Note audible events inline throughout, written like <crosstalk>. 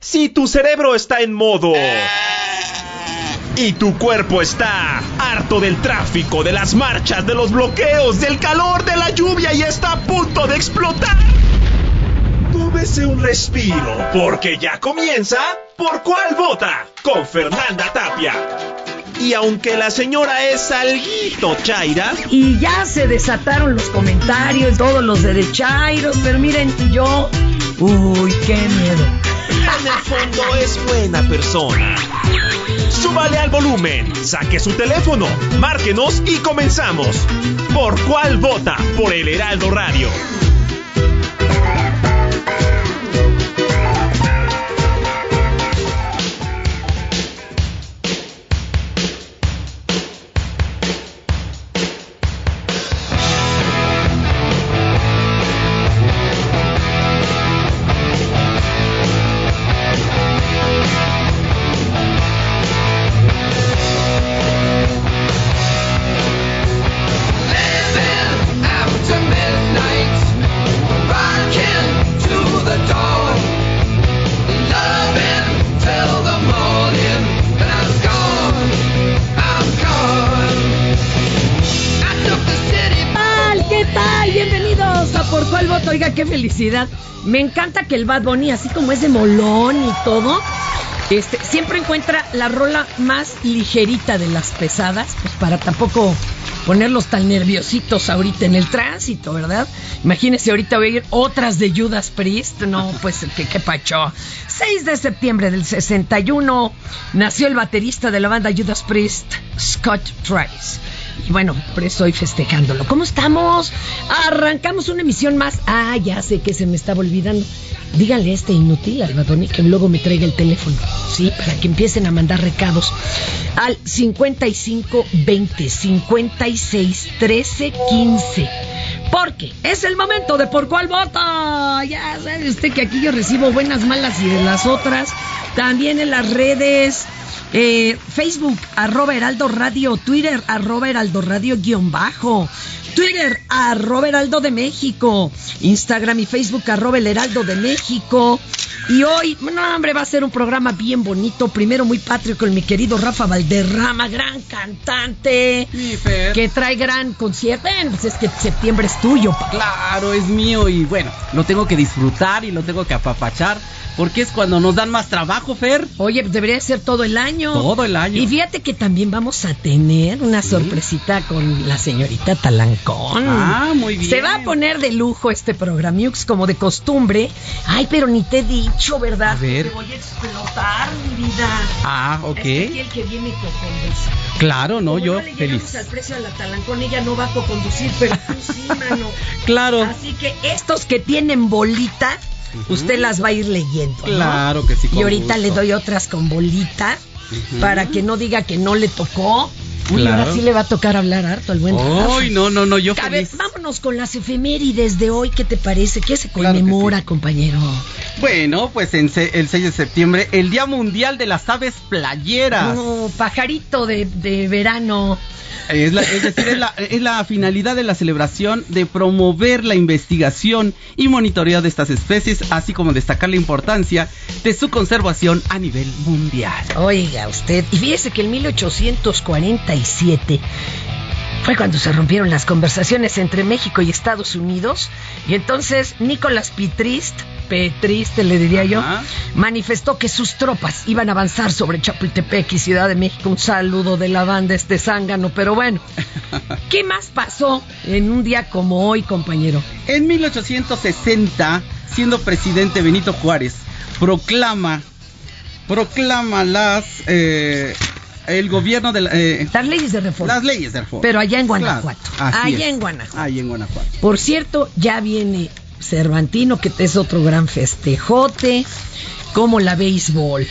Si tu cerebro está en modo y tu cuerpo está harto del tráfico, de las marchas, de los bloqueos, del calor, de la lluvia y está a punto de explotar. Tómese un respiro, porque ya comienza ¿Por cuál vota? con Fernanda Tapia. Y aunque la señora es alguito chaira, Y ya se desataron los comentarios, todos los derechairos, pero miren, yo. Uy, qué miedo. en el fondo es buena persona. Súbale al volumen, saque su teléfono, márquenos y comenzamos. ¿Por cuál vota? Por el Heraldo Radio. Qué. Me encanta que el Bad Bunny, así como es de molón y todo, este, siempre encuentra la rola más ligerita de las pesadas, pues para tampoco ponerlos tan nerviositos ahorita en el tránsito, ¿verdad? Imagínense ahorita oír otras de Judas Priest, no, pues que qué pacho. 6 de septiembre del 61 nació el baterista de la banda Judas Priest, Scott Trice. Y bueno, por eso estoy festejándolo. ¿Cómo estamos? Arrancamos una emisión más. Ah, ya sé que se me estaba olvidando. Díganle a este inútil al Badoni que luego me traiga el teléfono. Sí, para que empiecen a mandar recados. Al 55 20 56 13 15. Porque es el momento de por cuál vota. Ya sabe usted que aquí yo recibo buenas, malas y de las otras. También en las redes. Eh, Facebook, arroba Heraldo Radio, Twitter, arroba Heraldo Radio guion bajo, Twitter, arroba Heraldo de México, Instagram y Facebook, arroba el Heraldo de México. Y hoy, no hombre, va a ser un programa bien bonito, primero muy patrio con mi querido Rafa Valderrama, gran cantante, Sí, Fer. que trae gran concierto. Pues es que septiembre es tuyo, pa. Claro, es mío y bueno, lo tengo que disfrutar y lo tengo que apapachar porque es cuando nos dan más trabajo, Fer. Oye, debería ser todo el año. Todo el año. Y fíjate que también vamos a tener una sorpresita con la señorita Talancón. Ah, muy bien. Se va a poner de lujo este programiux como de costumbre. Ay, pero ni te he dicho, ¿verdad? A ver. Te voy a explotar, mi vida. Ah, ok. Es que aquí el que viene coconduce. Claro, no, Como yo no le feliz. al precio de la Talancón, ella no va a coconducir, pero tú sí, <laughs> mano. Claro. Así que estos que tienen bolita, usted las va a ir leyendo. ¿no? Claro que sí, con Y ahorita gusto. le doy otras con bolita para que no diga que no le tocó. Uy, Claro. ahora sí le va a tocar hablar harto al buen no, no, no, yo A ver, vámonos con las efemérides de hoy. ¿Qué te parece? ¿Qué se Claro conmemora, sí. compañero? Bueno, pues en el 6 de septiembre, el Día Mundial de las Aves Playeras. No, pajarito de, de verano. Es, la- es decir, es la, es la finalidad de la celebración de promover la investigación y monitoreo de estas especies, así como destacar la importancia de su conservación a nivel mundial. Oiga usted, y fíjese que en 1847 fue cuando se rompieron las conversaciones entre México y Estados Unidos, y entonces Nicolás Pitrist, Petriste le diría yo, manifestó que sus tropas iban a avanzar sobre Chapultepec y Ciudad de México. Un saludo de la banda este zángano, pero bueno, <laughs> ¿qué más pasó en un día como hoy, compañero? En 1860, siendo presidente Benito Juárez, proclama, proclama las, eh, el gobierno de la, eh, Las leyes de reforma. las leyes de reforma. Pero allá en Guanajuato. allá es. en Guanajuato. Allá en Guanajuato. Por cierto, ya viene Cervantino, que es otro gran festejote, como la béisbol.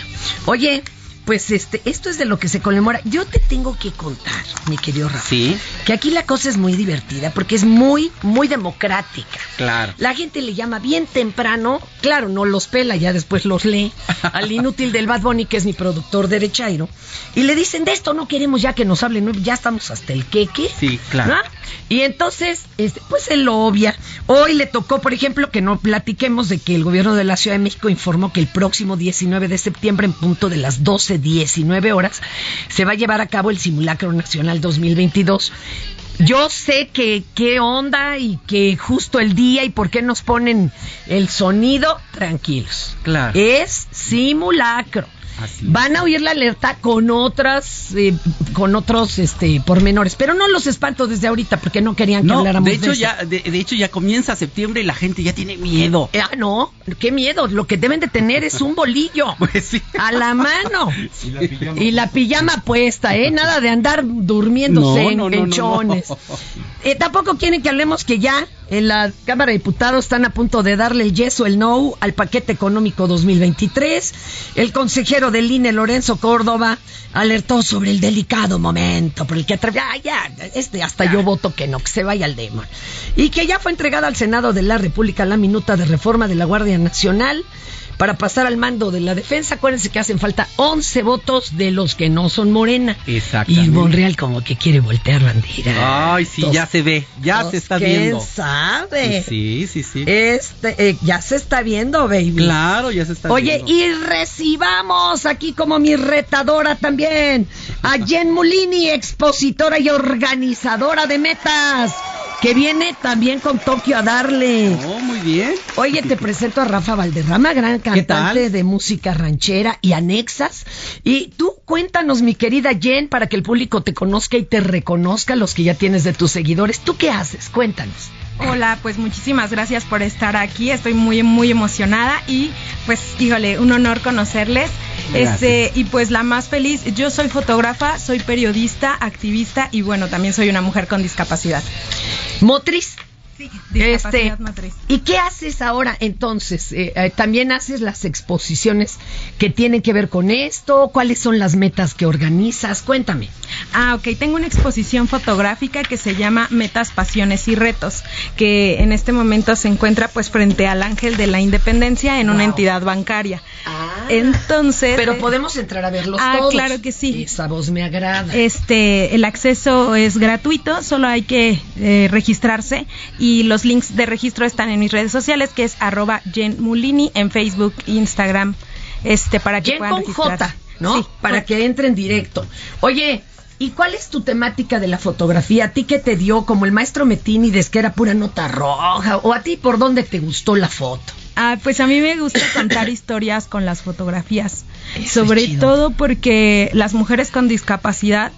Oye, pues este, esto es de lo que se conmemora. Yo te tengo que contar, mi querido Rafa, Sí, que aquí la cosa es muy divertida porque es muy, muy democrática. claro. La gente le llama bien temprano, claro, no los pela, ya después los lee, <laughs> al inútil del Bad Bunny, que es mi productor derechairo, y le dicen, de esto no queremos ya que nos hablen, ya estamos hasta el queque. Sí, claro. ¿no? Y entonces, este, pues él lo obvia. Hoy le tocó, por ejemplo, que no platiquemos de que el gobierno de la Ciudad de México informó que el próximo 19 de septiembre, en punto de las 12.19 horas, se va a llevar a cabo el Simulacro Nacional 2022. Yo sé que qué onda y que justo el día y por qué nos ponen el sonido, tranquilos. Claro. Es simulacro. Van a oír la alerta con otras, eh, con otros, este, pormenores, pero no los espanto desde ahorita porque no querían que No, habláramos de hecho eso. ya, de, de hecho ya comienza septiembre y la gente ya tiene miedo. Ah, no, qué miedo. Lo que deben de tener es un bolillo. <laughs> Pues sí. A la mano. <laughs> Y la pijama puesta, ¿eh? Nada de andar durmiéndose No, en, no, chones. <laughs> Eh, tampoco quieren que hablemos que ya en la Cámara de Diputados están a punto de darle el yeso, el no al paquete económico 2023. El consejero del INE, Lorenzo Córdoba, alertó sobre el delicado momento por el que atreve... Ah, ya, este hasta yo voto que no, que se vaya al demo. Y que ya fue entregada al Senado de la República la minuta de reforma de la Guardia Nacional para pasar al mando de la defensa. Acuérdense que hacen falta 11 votos de los que no son Morena. Exactamente. Y Monreal como que quiere voltear bandera. Ay, sí, ya se ve, ya Pues, se está ¿quién viendo. sabe? Sí, sí, sí. Este, eh, ya se está viendo, baby. Claro, ya se está Oye, viendo. y recibamos aquí como mi retadora también a Jen Mulini, expositora y organizadora de metas, que viene también con Tokio a darle. Oh, muy bien. Oye, te presento a Rafa Valderrama, gran ¿Qué cantante de música ranchera y anexas. Y tú cuéntanos, mi querida Jen, para que el público te conozca y te reconozca, los que ya tienes de tus seguidores. ¿Tú qué haces? Cuéntanos. Hola, pues muchísimas gracias por estar aquí. Estoy muy, muy emocionada y pues, híjole, un honor conocerles. Gracias. Este, y pues la más feliz, yo soy fotógrafa, soy periodista, activista y bueno, también soy una mujer con discapacidad. Motriz. Sí, Este, discapacidad motriz. ¿Y qué haces ahora entonces? Eh, eh, ¿También haces las exposiciones que tienen que ver con esto? ¿Cuáles son las metas que organizas? Cuéntame. Ah, ok. Tengo una exposición fotográfica que se llama Metas, Pasiones y Retos, que en este momento se encuentra pues frente al Ángel de la Independencia en una entidad bancaria. Entonces... Pero eh, podemos entrar a verlos ah, todos. claro que sí. Esa voz me agrada. Este, el acceso es gratuito, solo hay que registrarse y los links de registro están en mis redes sociales, que es arroba Jen Mulini en Facebook, Instagram, este, para que Jen puedan con. J, ¿no? Sí, Para que entren directo. Oye, ¿y cuál es tu temática de la fotografía? ¿A ti qué te dio? Como el maestro Metinides, que era pura nota roja. ¿O a ti por dónde te gustó la foto? Ah, pues a mí me gusta contar <coughs> historias con las fotografías, Eso sobre todo porque las mujeres con discapacidad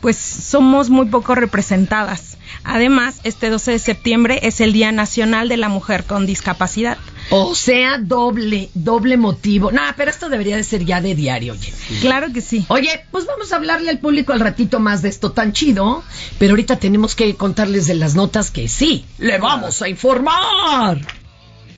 pues somos muy poco representadas. Además, este 12 de septiembre es el Día Nacional de la Mujer con Discapacidad. O sea, doble, doble motivo. No, pero esto debería de ser ya de diario, oye. Claro que sí. Oye, pues vamos a hablarle al público al ratito más de esto tan chido, pero ahorita tenemos que contarles de las notas que sí, le vamos a informar.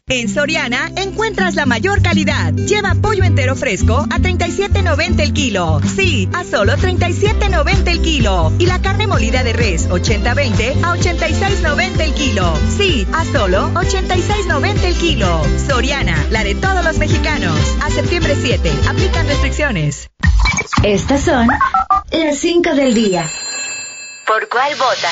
En Soriana encuentras la mayor calidad. Lleva pollo entero fresco a 37.90 el kilo. Sí, a solo 37.90 el kilo. Y la carne molida de res 80-20 a 86.90 el kilo. Sí, a solo 86.90 el kilo. Soriana, la de todos los mexicanos. A septiembre 7. Aplican restricciones. Estas son las 5 del día. ¿Por cuál vota?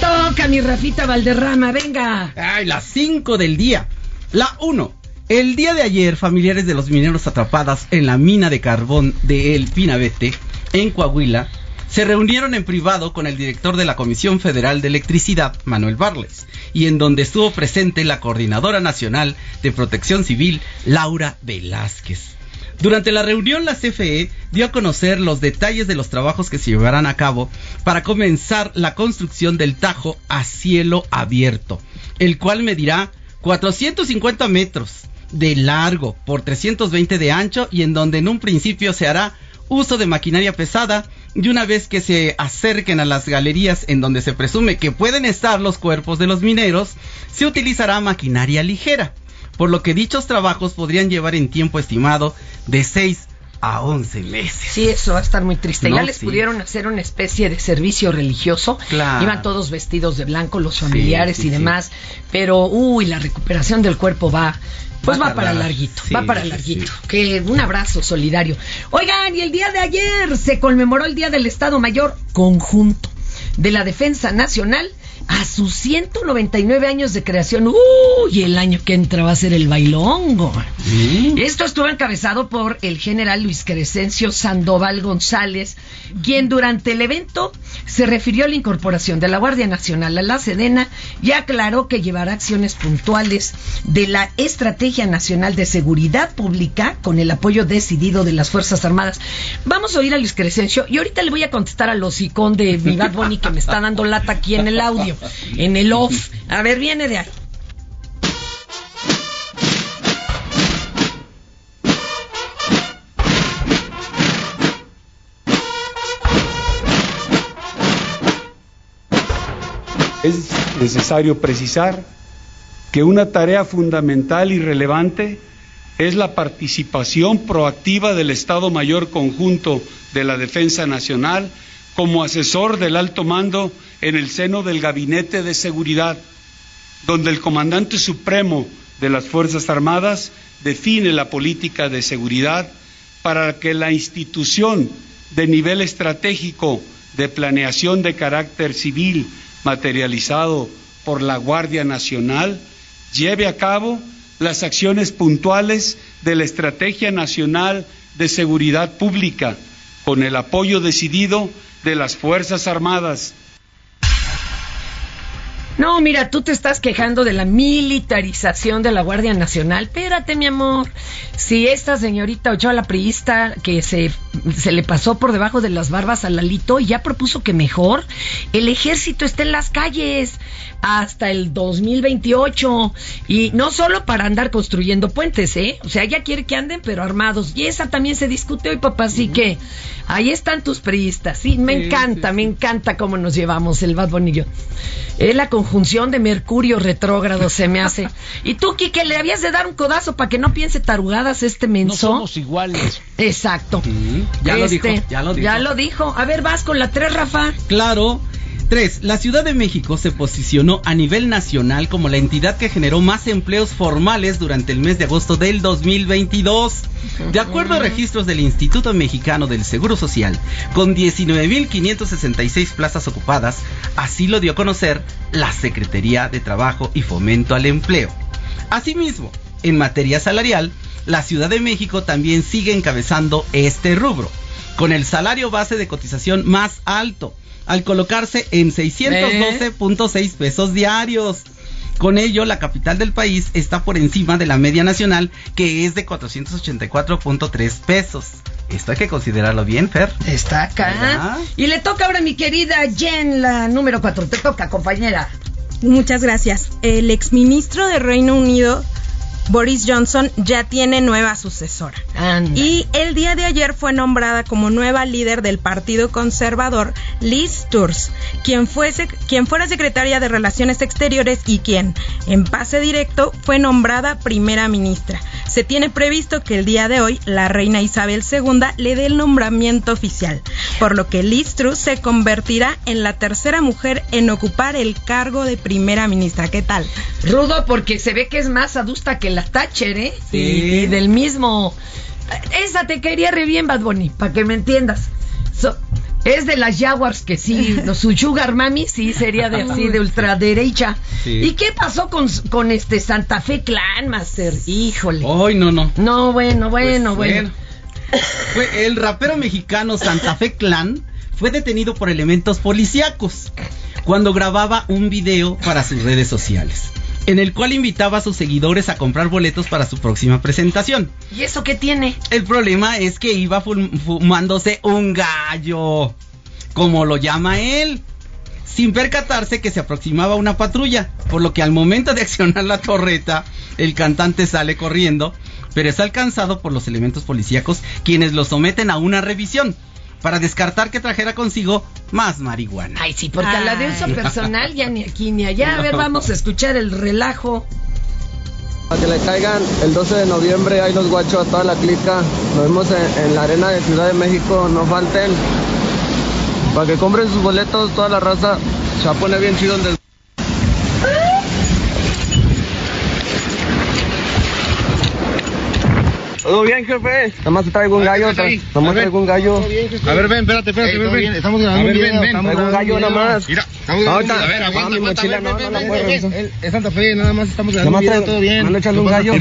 Toca mi Rafita Valderrama, venga. Ay, las 5 del día. La 1. El día de ayer, familiares de los mineros atrapadas en la mina de carbón de El Pinabete, en Coahuila, se reunieron en privado con el director de la Comisión Federal de Electricidad, Manuel Barles, y en donde estuvo presente la Coordinadora Nacional de Protección Civil, Laura Velázquez. Durante la reunión, la CFE dio a conocer los detalles de los trabajos que se llevarán a cabo para comenzar la construcción del Tajo a cielo abierto, el cual medirá 450 metros de largo por 320 de ancho y en donde en un principio se hará uso de maquinaria pesada y una vez que se acerquen a las galerías en donde se presume que pueden estar los cuerpos de los mineros, se utilizará maquinaria ligera, por lo que dichos trabajos podrían llevar en tiempo estimado de 6 a 11 meses. Sí, eso va a estar muy triste. No, ya les sí. pudieron hacer una especie de servicio religioso. Claro. Iban todos vestidos de blanco, los familiares sí, y demás. Pero, uy, la recuperación del cuerpo va. Pues Va va, para larguito, va para larguito. Que un abrazo solidario. Oigan, y el día de ayer se conmemoró el Día del Estado Mayor Conjunto de la Defensa Nacional a sus 199 años de creación. Uy, el año que entra va a ser el bailongo. Esto estuvo encabezado por el general Luis Crescencio Sandoval González, quien durante el evento se refirió a la incorporación de la Guardia Nacional a la Sedena y aclaró que llevará acciones puntuales de la Estrategia Nacional de Seguridad Pública con el apoyo decidido de las Fuerzas Armadas. Vamos a oír a Luis Crescencio y ahorita le voy a contestar al hocicón de mi Bad Bunny me está dando lata aquí en el audio, en el off. A ver, viene de ahí. Es necesario precisar que una tarea fundamental y relevante es la participación proactiva del Estado Mayor Conjunto de la Defensa Nacional como asesor del alto mando en el seno del Gabinete de Seguridad, donde el Comandante Supremo de las Fuerzas Armadas define la política de seguridad para que la institución de nivel estratégico de planeación de carácter civil materializado por la Guardia Nacional lleve a cabo las acciones puntuales de la Estrategia Nacional de Seguridad Pública con el apoyo decidido de las Fuerzas Armadas. No, mira, tú te estás quejando de la militarización de la Guardia Nacional. Espérate, mi amor. Si esta señorita Ochoa, la priista, que se, se le pasó por debajo de las barbas a Lalito y ya propuso que mejor el ejército esté en las calles hasta el 2028. Y no solo para andar construyendo puentes, ¿eh? O sea, ella quiere que anden, pero armados. Y esa también se discute hoy, papá. Así que ahí están tus priistas. Sí, me Sí, encanta, sí, me encanta cómo nos llevamos el Bad yo. Es la conjunción de Mercurio retrógrado, se me hace. Y tú, Kike, le habías de dar un codazo para que no piense tarugadas este menso. No somos iguales. Exacto. ya lo Este, dijo, ya lo dijo. Ya lo dijo. A ver, vas con la 3, Rafa. Claro. 3. La Ciudad de México se posicionó a nivel nacional como la entidad que generó más empleos formales durante el mes de agosto del 2022. De acuerdo a registros del Instituto Mexicano del Seguro Social, con 19.566 plazas ocupadas, así lo dio a conocer la Secretaría de Trabajo y Fomento al Empleo. Asimismo, en materia salarial, la Ciudad de México también sigue encabezando este rubro, con el salario base de cotización más alto, al colocarse en 612.6 pesos diarios. Con ello, la capital del país está por encima de la media nacional, que es de 484.3 pesos. Esto hay que considerarlo bien, Fer. Está acá. ¿Verdad? Y le toca ahora a mi querida Jen, la número 4. Te toca, compañera. Muchas gracias. El exministro de Reino Unido, Boris Johnson, ya tiene nueva sucesora. Anda. Y el día de ayer fue nombrada como nueva líder del Partido Conservador Liz Truss, quien, fuese, quien fuera secretaria de Relaciones Exteriores y quien, en pase directo, fue nombrada primera ministra. Se tiene previsto que el día de hoy la reina Isabel II le dé el nombramiento oficial, por lo que Liz Truss se convertirá en la tercera mujer en ocupar el cargo de primera ministra. ¿Qué tal? Rudo, porque se ve que es más adusta que la Thatcher, ¿eh? Sí. Y, del mismo. Esa te quería re bien, Bad Bunny, para que me entiendas. So- es de las Jaguars que sí, <laughs> no, su Sugar Mami sí sería de así, de ultraderecha. Sí. ¿Y qué pasó con, con este Santa Fe Clan, Master? Híjole. Hoy no, no. No, bueno, bueno, Pues, bueno. Fue el rapero mexicano Santa Fe Clan fue detenido por elementos policíacos cuando grababa un video para sus redes sociales, en el cual invitaba a sus seguidores a comprar boletos para su próxima presentación. ¿Y eso qué tiene? El problema es que iba fum- fumándose un gallo, como lo llama él, sin percatarse que se aproximaba una patrulla, por lo que al momento de accionar la torreta, el cantante sale corriendo, pero es alcanzado por los elementos policíacos, quienes lo someten a una revisión para descartar que trajera consigo más marihuana. Ay, sí, porque a la de uso personal ya ni aquí ni <laughs> allá. A ver, vamos a escuchar el relajo. Para que le caigan el 12 de noviembre, ahí los guachos a toda la clica. Nos vemos en, en la arena de Ciudad de México, no falten. Para que compren sus boletos, toda la raza. Se poner bien chido el ¿Todo bien, jefe? Nada más te traigo un gallo. tra- Nada más traigo un gallo. A ver, ven, espérate, espérate, ven, ven. Estamos grabando A ver, ven, ven. estamos Traigo un gallo nada más. Mira, estamos grabando Ahorita- A ver, aguanta, mochila no, no. Es Santa Fe, nada más estamos Nada grabando más video, traigo- todo bien. me ando echando un gallo.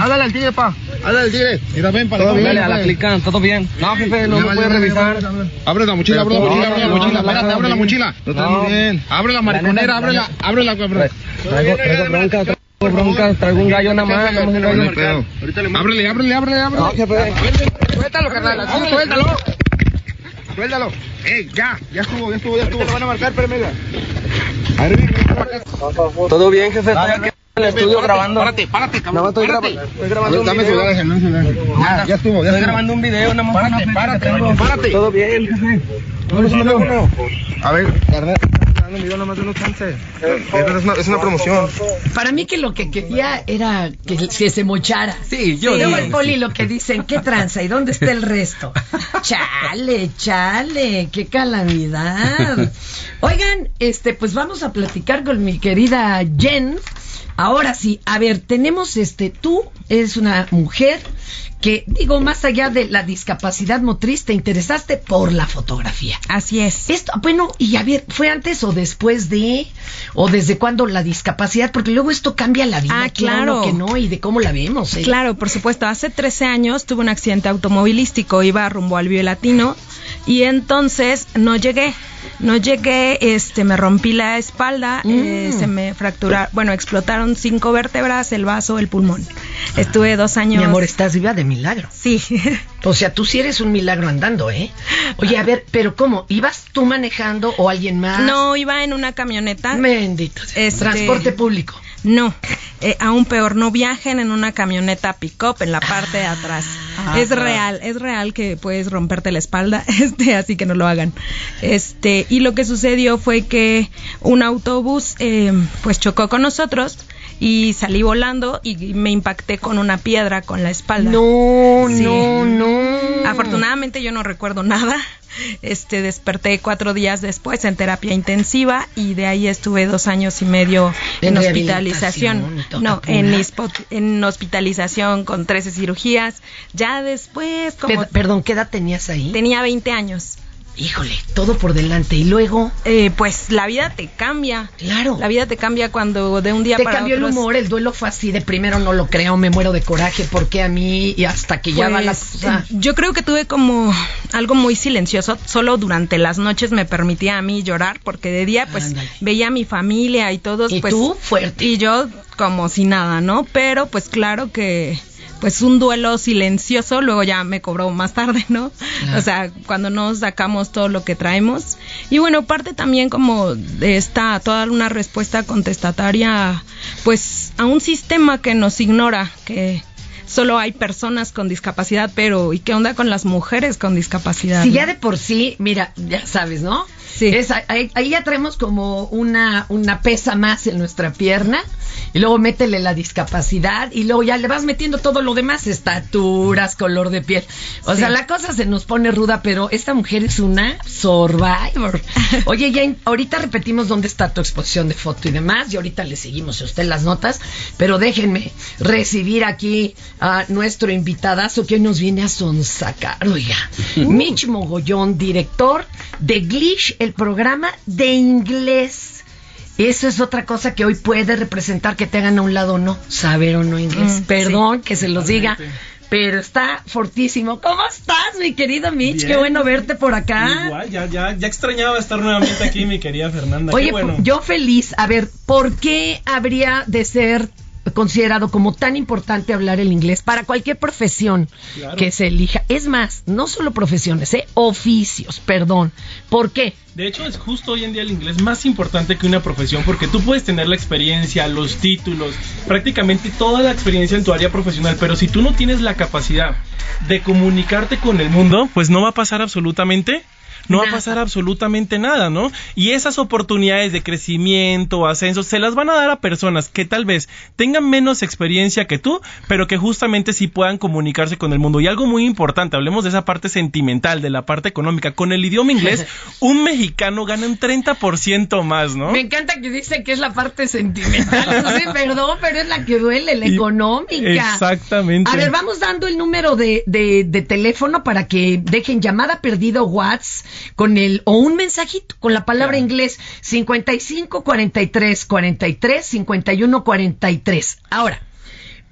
Háblale al tigre, pa. Háblale al tigre. Mira, ven, para Todo que bien, vean, a la pues. clica, todo bien. No, jefe, no me puede revisar. Abre la mochila, abre la mochila, abre la mochila. Espérate, abre la mochila. No muy bien. Abre la mariconera, ábrela, ábrela. Traigo, traigo bronca, traigo bronca, traigo un gallo nada más. nada más un gallo. No hay pedo. Ábrele, ábrele, ábrele, ábrele. No, jefe. Suéltalo, carnal, así, suéltalo. Suéltalo. Eh, ya, ya estuvo, ya estuvo, ya estuvo. Te van a marcar, espérame. Todo bien, jefe. Estoy aquí en el estudio grabando. Párate, párate, cabrón. estoy, grabando un Dame su video. Ya, ya estuvo, ya Estoy grabando un video, nada más. Párate, párate. Todo bien, jefe. A ver, carnal. Dame un video, nada más de unos chances. Es una, es una promoción. Para mí que lo que quería era que, que se mochara. Sí, yo Y luego digo el poli lo que dicen, ¿qué tranza? ¿Y dónde está el resto? <laughs> Chale, chale, qué calamidad. <laughs> Oigan, este, pues vamos a platicar con mi querida Jen. Ahora sí, a ver, tenemos este, tú eres una mujer que, digo, más allá de la discapacidad motriz, te interesaste por la fotografía. Así es. Esto, bueno, y a ver, ¿fue antes o después de, o desde cuándo la discapacidad? Porque luego esto cambia la vida, Ah, claro. que no, y de cómo la vemos. ¿eh? Claro, por supuesto. Hace 13 años tuve un accidente automovilístico, iba rumbo al Latino y entonces no llegué. No llegué, este, me rompí la espalda, eh, Mm. se me fracturaron, bueno, explotaron cinco vértebras, el vaso, el pulmón. Estuve dos años. Mi amor, estás viva de milagro. Sí. O sea, tú sí eres un milagro andando, ¿eh? Oye, a ver, pero ¿cómo? ¿Ibas tú manejando o alguien más? No, iba en una camioneta. Bendito. sea. Este- Transporte público. No, eh, aún peor, no viajen en una camioneta pick-up en la parte de atrás. Ah, es real, es real que puedes romperte la espalda, <laughs> este, así que no lo hagan. Este, y lo que sucedió fue que un autobús, eh, pues chocó con nosotros y salí volando y me impacté con una piedra con la espalda. No, Sí. no, no. Afortunadamente yo no recuerdo nada. Este desperté cuatro días después en terapia intensiva y de ahí estuve dos años y medio en, En hospitalización. No, en, en hospitalización con 13 cirugías. Ya después, como Per- perdón, ¿qué edad tenías ahí? tenía 20 años. Híjole, todo por delante. Y luego, Eh, pues la vida te cambia. claro. La vida te cambia cuando de un día Te para cambió otro el es- humor, el duelo fue así de primero no lo creo, me muero de coraje, porque a mí y hasta que ya va la Pues, cosa. Yo creo que tuve como algo muy silencioso. Solo durante las noches me permitía a mí llorar, porque de día pues Ándale. veía a mi familia y todos. Y pues, tú, fuerte. Y yo como si nada, ¿no? Pero pues claro que pues un duelo silencioso luego ya me cobró más tarde, ¿no? O sea, cuando nos sacamos todo lo que traemos. Y bueno, parte también como de esta, toda una respuesta contestataria, pues a un sistema que nos ignora, que solo hay personas con discapacidad, pero ¿y qué onda con las mujeres con discapacidad? Si no? ya de por sí, mira, ya sabes, ¿no? Sí. Es- ahí, ahí ya traemos como una, una pesa más en nuestra pierna y luego métele la discapacidad y luego ya le vas metiendo todo lo demás, estaturas, color de piel. O Sí. sea, la cosa se nos pone ruda, pero esta mujer es una survivor. <laughs> Oye, ya ahorita repetimos dónde está tu exposición de foto y demás y ahorita le seguimos a usted las notas, pero déjenme recibir aquí a nuestro invitadazo que hoy nos viene a sonsacar, oiga. Mitch Mogollón, director de Glish, el programa de inglés. Eso es otra cosa que hoy puede representar que te hagan a un lado o no, saber o no inglés. Mm, Perdón que se los diga, pero está fortísimo. ¿Cómo estás, mi querido Mitch? Qué bueno verte por acá. Igual, ya, ya, ya extrañaba estar nuevamente aquí, mi querida Fernanda. Oye, Qué bueno. yo feliz. A ver, ¿por qué habría de ser considerado como tan importante hablar el inglés para cualquier profesión Claro. que se elija. Es más, no solo profesiones, ¿eh? oficios, perdón. ¿Por qué? De hecho, es justo hoy en día el inglés más importante que una profesión porque tú puedes tener la experiencia, los títulos, prácticamente toda la experiencia en tu área profesional, pero si tú no tienes la capacidad de comunicarte con el mundo, pues no va a pasar absolutamente no va a pasar absolutamente nada, ¿no? Y esas oportunidades de crecimiento, ascenso, se las van a dar a personas que tal vez tengan menos experiencia que tú, pero que justamente sí puedan comunicarse con el mundo. Y algo muy importante, hablemos de esa parte sentimental, de la parte económica. Con el idioma inglés, <laughs> un mexicano gana un 30% más, ¿no? Me encanta que dice que es la parte sentimental. No sé, perdón, pero es la que duele, la Y- económica. Exactamente. A ver, vamos dando el número de, de- de teléfono para que dejen llamada perdido WhatsApp con el o un mensajito con la palabra inglés 55 43 43 51 43. Ahora,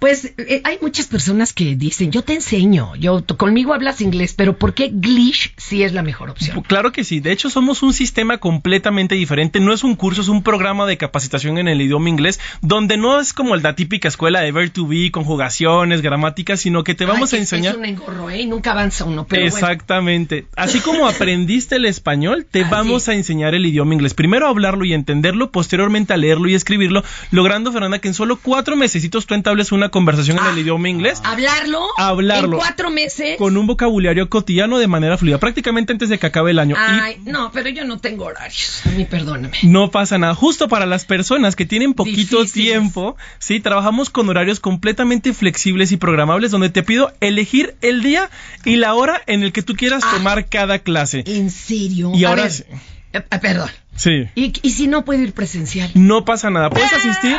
pues eh, hay muchas personas que dicen, yo te enseño, yo conmigo hablas inglés, pero ¿por qué Glish sí es la mejor opción? Claro que sí. De hecho, somos un sistema completamente diferente. No es un curso, es un programa de capacitación en el idioma inglés, donde no es como la típica escuela de ver to be, conjugaciones, gramáticas, sino que te vamos Ay, a enseñar. Es un engorro, ¿eh? Y nunca avanza uno, pero bueno. Exactamente. Así como <laughs> aprendiste el español, te vamos a enseñar el idioma inglés. Primero a hablarlo y entenderlo, posteriormente a leerlo y escribirlo, logrando, Fernanda, que en solo cuatro mesecitos tú entables una conversación en el idioma inglés. Hablarlo. Hablarlo. En cuatro meses. Con un vocabulario cotidiano de manera fluida, prácticamente antes de que acabe el año. Y Ay, no, pero yo no tengo horarios. A mí perdóname. no pasa nada. Justo para las personas que tienen poquito tiempo, sí, trabajamos con horarios completamente flexibles y programables donde te pido elegir el día y la hora en el que tú quieras tomar cada clase. ¿En serio? Y A ahora ver, sí. eh, eh, perdón. Sí. ¿Y, y si no puedo ir presencial? No pasa nada. Puedes asistir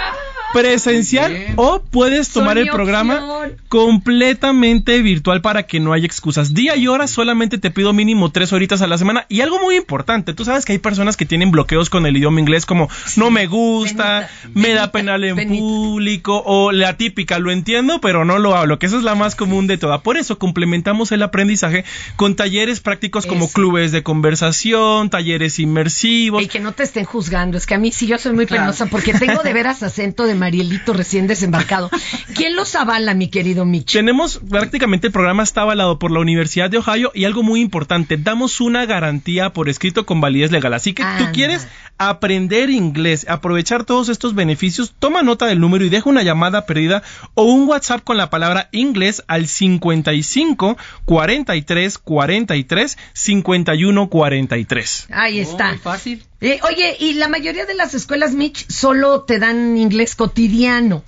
presencial o puedes tomar el programa opción. completamente virtual para que no haya excusas. Día y hora solamente te pido mínimo tres horitas a la semana. Y algo muy importante, tú sabes que hay personas que tienen bloqueos con el idioma inglés como no me gusta, me da pena en público o la típica, lo entiendo pero no lo hablo, que esa es la más común de todas. Por eso complementamos el aprendizaje con talleres prácticos como clubes de conversación, talleres inmersivos. Y que no te estén juzgando. Es que a mí sí yo soy muy penosa porque tengo de veras acento de Marielito recién desembarcado. ¿Quién los avala, mi querido Mitch? Tenemos prácticamente el programa está avalado por la Universidad de Ohio y algo muy importante, damos una garantía por escrito con validez legal. Así que Anda. tú quieres aprender inglés, aprovechar todos estos beneficios, toma nota del número y deja una llamada perdida o un WhatsApp con la palabra inglés al 55 43 43 51 43. Ahí está. muy fácil. Eh, oye, y la mayoría de las escuelas, Mitch, solo te dan inglés cotidiano.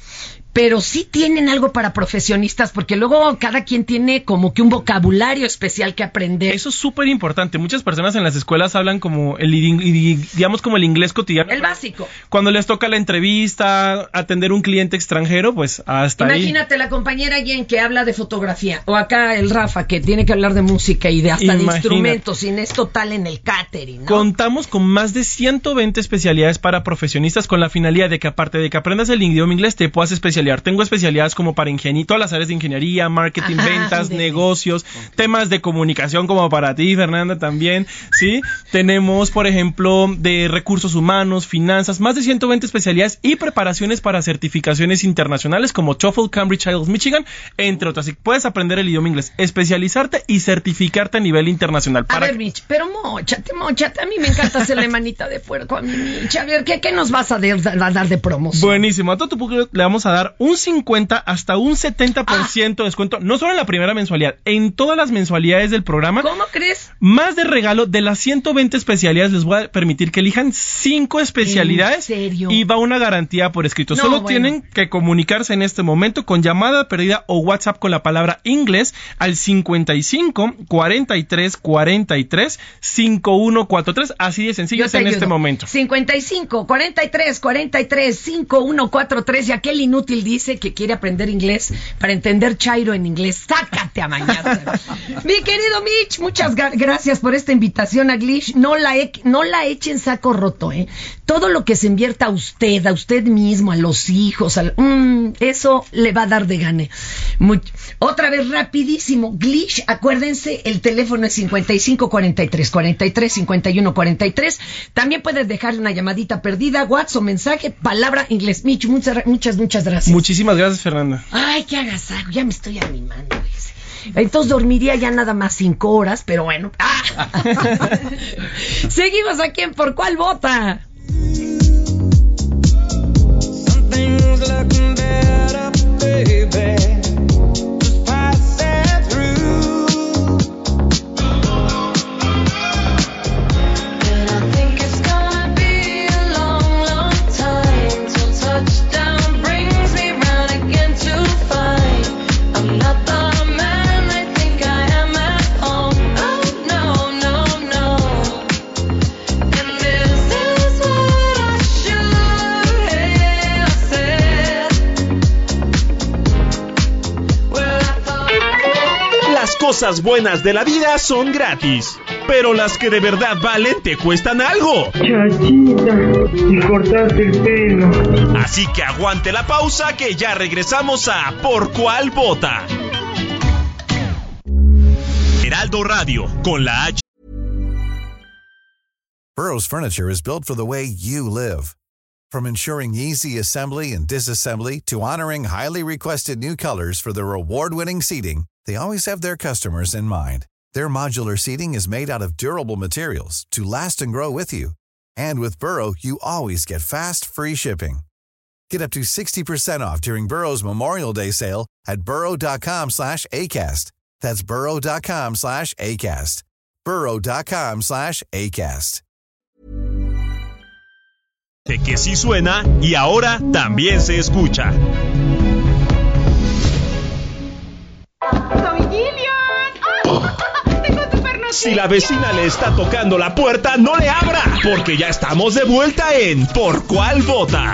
Pero sí tienen algo para profesionistas, porque luego cada quien tiene como que un vocabulario especial que aprender. Eso es súper importante. Muchas personas en las escuelas hablan como el, digamos como el inglés cotidiano. El básico. Cuando les toca la entrevista, atender un cliente extranjero, pues hasta ahí. Imagínate la compañera Jen que habla de fotografía, o acá el Rafa que tiene que hablar de música y de hasta de instrumentos, sin es total en el catering, ¿no? Contamos con más de 120 especialidades para profesionistas con la finalidad de que aparte de que aprendas el idioma inglés te puedas especializar. Tengo especialidades como para ingeniería, todas las áreas de ingeniería, marketing, Ajá, ventas, negocios, temas de comunicación como para ti, Fernanda también, ¿sí? Tenemos, por ejemplo, de recursos humanos, finanzas, más de 120 especialidades y preparaciones para certificaciones internacionales como TOEFL, Cambridge, IELTS, Michigan, entre otras. Que puedes aprender el idioma inglés, especializarte y certificarte a nivel internacional. A ver, Mitch, pero mochate, mochate. A mí me encanta hacerle <laughs> manita de puerco a mi Mitch. A ver, ¿qué, qué nos vas a, de- a dar de promoción? Buenísimo. A todo tu público le vamos a dar un 50 hasta un 70% de descuento, no solo en la primera mensualidad, en todas las mensualidades del programa. ¿Cómo crees? Más de regalo de las 120 especialidades, les voy a permitir que elijan 5 especialidades. ¿En serio? Y va una garantía por escrito. No, Solo bueno. tienen que comunicarse en este momento con llamada perdida o WhatsApp con la palabra inglés al 55 43 43 5143. Así de sencillo es en ayudo. este momento. 55 43 43 5143 y aquel inútil dice que quiere aprender inglés para entender Chairo en inglés. Sácate mañana. Mi querido Mitch, muchas gracias por esta invitación a Glish. No la, e- no la echen saco roto, ¿eh? Todo lo que se invierta a usted, a usted mismo, a los hijos, al- mm, eso le va a dar de gane. Muy- otra vez rapidísimo, Glitch, acuérdense, el teléfono es 55 43 43 51 43. También puedes dejar una llamadita perdida, WhatsApp o mensaje, palabra inglés. Mich, muchas, muchas, muchas gracias. Muchísimas gracias, Fernanda. Ay, qué agasajo, ya me estoy animando. fíjese. Entonces dormiría ya nada más cinco horas, pero bueno. ¡Ah! <laughs> Seguimos aquí en Por Cuál Vota. Cosas buenas de la vida son gratis, pero las que de verdad valen te cuestan algo. Chachita, me cortaste el pelo. Así que aguante la pausa que ya regresamos a Por cuál vota. Heraldo Radio, con la H. Burrow's furniture is built for the way you live. From ensuring easy assembly and disassembly to honoring highly requested new colors for their award-winning seating, they always have their customers in mind. Their modular seating is made out of durable materials to last and grow with you. And with Burrow, you always get fast, free shipping. Get up to 60% off during Burrow's Memorial Day sale at burrow.com slash ACAST. That's burrow.com slash ACAST. burrow.com slash ACAST. Que sí suena y ahora también se escucha. Si la vecina le está tocando la puerta, no le abra, porque ya estamos de vuelta en Por cuál vota.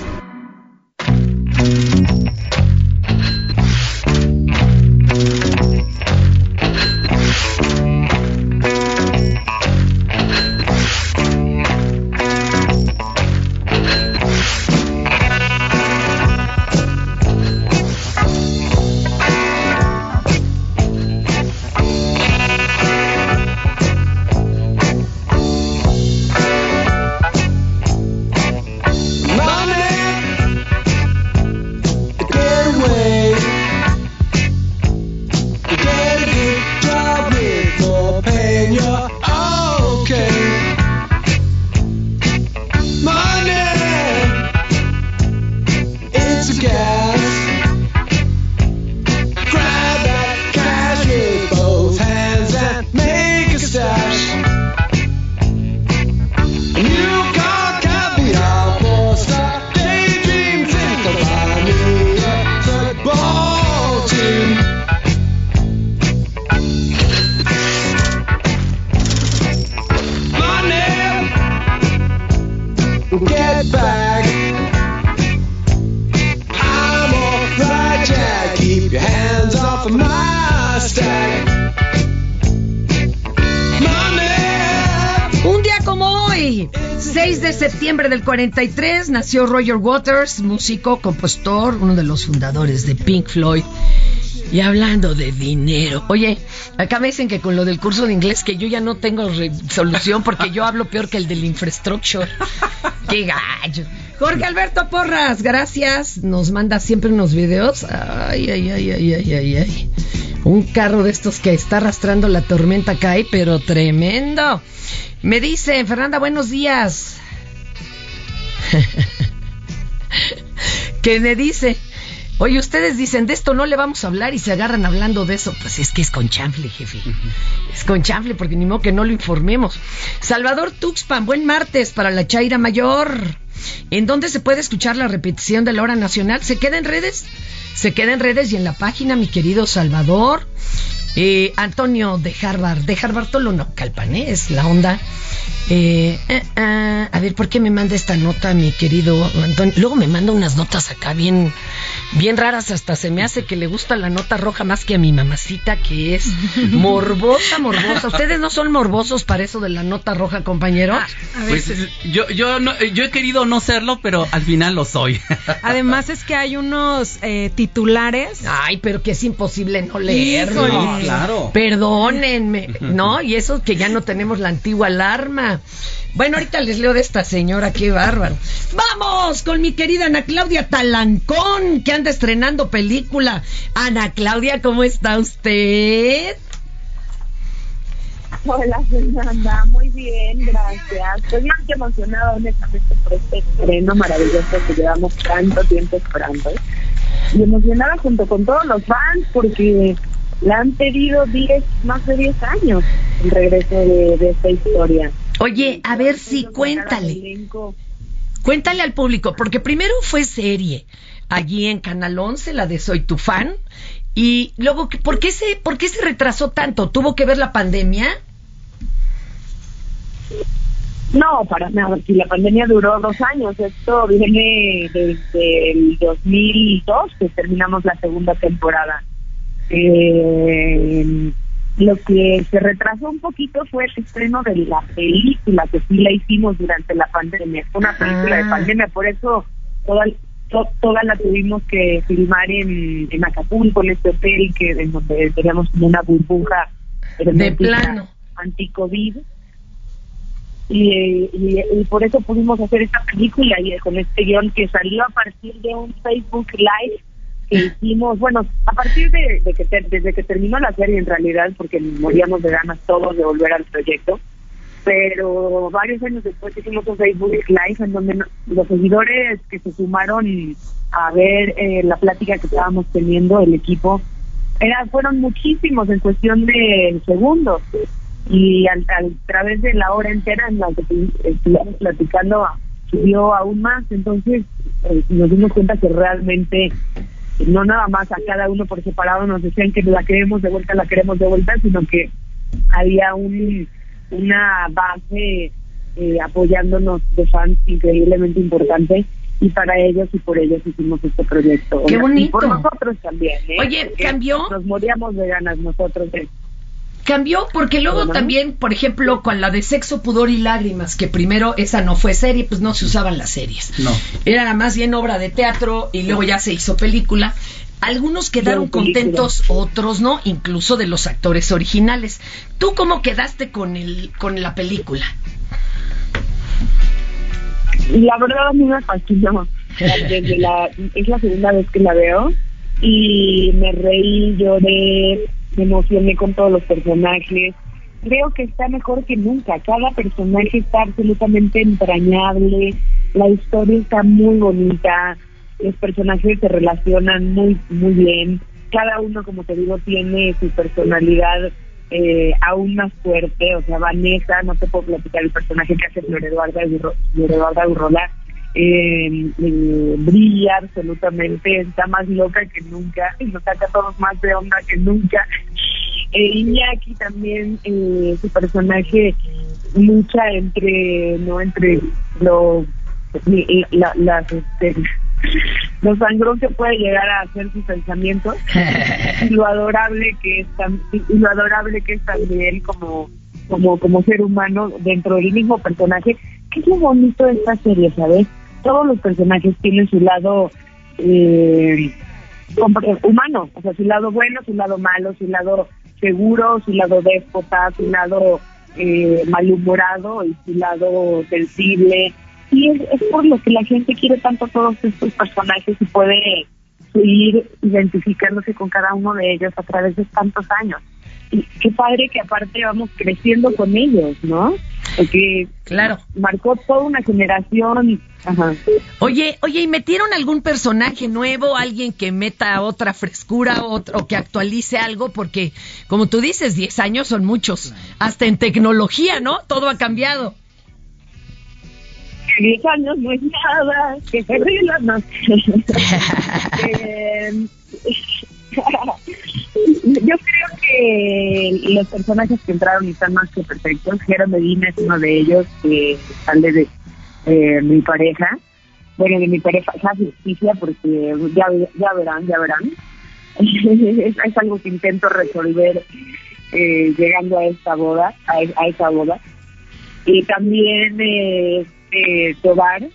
43, nació Roger Waters, músico, compositor, uno de los fundadores de Pink Floyd. Y hablando de dinero, oye, acá me dicen que con lo del curso de inglés que yo ya no tengo solución porque yo hablo peor que el del infrastructure. <laughs> ¡Qué gallo! Jorge Alberto Porras, gracias. Nos manda siempre unos videos. Ay, ay, ay, ay, ay, ay, ay. Un carro de estos que está arrastrando la tormenta cae, pero tremendo. Me dice, Fernanda, buenos días. <laughs> que me dice, oye, ustedes dicen, de esto no le vamos a hablar y se agarran hablando de eso. Pues es que es con chanfle, jefe. Es con chanfle porque ni modo que no lo informemos. Salvador Tuxpan, buen martes para la Chaira Mayor. ¿En dónde se puede escuchar la repetición de la hora nacional? ¿Se queda en redes? Se queda en redes y en la página, mi querido Salvador. Eh, Antonio de Harvard, de Harvard Tolo no Calpanés, la onda. Eh, eh, ah, a ver, ¿por qué me manda esta nota, mi querido Antonio? Luego me manda unas notas acá bien, bien raras, hasta se me hace que le gusta la nota roja más que a mi mamacita, que es <laughs> morbosa, morbosa. ¿Ustedes no son morbosos para eso de la nota roja, compañeros? Pues yo, yo, no- yo he querido no serlo, pero al final lo soy. <laughs> Además es que hay unos eh, titulares. Ay, pero que es imposible no leerlo. Híjole. claro. Perdónenme, ¿no? Y eso que ya no tenemos la antigua alarma. Bueno, ahorita les leo de esta señora, qué bárbaro. Vamos con mi querida Ana Claudia Talancón, que anda estrenando película. Ana Claudia, ¿cómo está usted? Hola Fernanda, muy bien, gracias. Estoy más que emocionada honestamente por este estreno maravilloso que llevamos tanto tiempo esperando. Y emocionada junto con todos los fans porque la han pedido 10, más de 10 años el regreso de, de esta historia. Oye, a ver si cuéntale. Cuéntale al público, porque primero fue serie allí en Canal 11, la de Soy tu fan, y luego, ¿por qué se, por qué se retrasó tanto? ¿Tuvo que ver la pandemia? No, para nada. Si la pandemia duró dos años, esto viene desde el 2002 que terminamos la segunda temporada. Eh, lo que se retrasó un poquito fue el estreno de la película, que sí la hicimos durante la pandemia. Fue una película de Ah. pandemia, por eso toda, to- toda la tuvimos que filmar en, en Acapulco, en este hotel, que en donde teníamos como una burbuja hermética plano. anti-COVID y, y, y por eso pudimos hacer esta película y con este guion que salió a partir de un Facebook Live que <laughs> hicimos, bueno, a partir de, de que ter- desde que terminó la serie en realidad, porque moríamos de ganas todos de volver al proyecto, pero varios años después hicimos un Facebook Live en donde los seguidores que se sumaron a ver eh, la plática que estábamos teniendo, el equipo, era, fueron muchísimos en cuestión de segundos. Y al, través de la hora entera en la que estu- estuvimos platicando subió aún más. Entonces eh, nos dimos cuenta que realmente no nada más a cada uno por separado nos decían que la queremos de vuelta la queremos de vuelta sino que había un una base eh, apoyándonos de fans increíblemente importante y para ellos y por ellos hicimos este proyecto ¡Qué Y bonito! por nosotros también ¿eh? Oye, Porque ¿cambió? nos moríamos de ganas nosotros de Cambió porque luego también, por ejemplo, con la de Sexo, Pudor y Lágrimas, que primero esa no fue serie, pues no se usaban las series. No. Era más bien obra de teatro y luego ya se hizo película. Algunos quedaron contentos, otros no, incluso de los actores originales. ¿Tú cómo quedaste con el con la película? La verdad a mí me fascinó. Desde la, es la segunda vez que la veo y me reí, lloré, me emocioné con todos los personajes. Creo que está mejor que nunca. Cada personaje está absolutamente entrañable. La historia está muy bonita. Los personajes se relacionan muy, muy bien. Cada uno, como te digo, tiene su personalidad eh, aún más fuerte. O sea, Vanessa, no te puedo platicar el personaje que hace Flor Eduarda, Eduarda Urrola. Eh, eh, brilla absolutamente, está más loca que nunca, y nos saca todos más de onda que nunca. Eh, Iñaki también, eh, su personaje lucha entre, no entre lo, la, las, este, lo sangrón que puede llegar a hacer sus pensamientos. <laughs> Y lo adorable que es y lo adorable que es también como como como ser humano dentro del mismo personaje. Que es lo bonito de esta serie sabes todos los personajes tienen su lado eh, humano. O sea su lado bueno su lado malo su lado seguro su lado déspota su lado eh, malhumorado y su lado sensible y es, es por lo que la gente quiere tanto todos estos personajes y puede ir identificándose con cada uno de ellos a través de tantos años. Y qué padre que aparte vamos creciendo con ellos, ¿no? Porque claro. marcó toda una generación. Ajá. Oye, oye, ¿y metieron algún personaje nuevo, alguien que meta otra frescura otro, o que actualice algo? Porque, como tú dices, 10 años son muchos. Hasta en tecnología, ¿no? Todo ha cambiado. 10 años no es nada, que se ríen no. <laughs> Eh, <laughs> Yo creo que los personajes que entraron están más que perfectos. Jero Medina es uno de ellos que sale de eh, mi pareja. Bueno, de mi pareja, esa justicia, porque ya, ya verán, ya verán. es, <laughs> es algo que intento resolver eh, llegando a esta boda, a, a esa boda. Y también eh, eh, Tobar,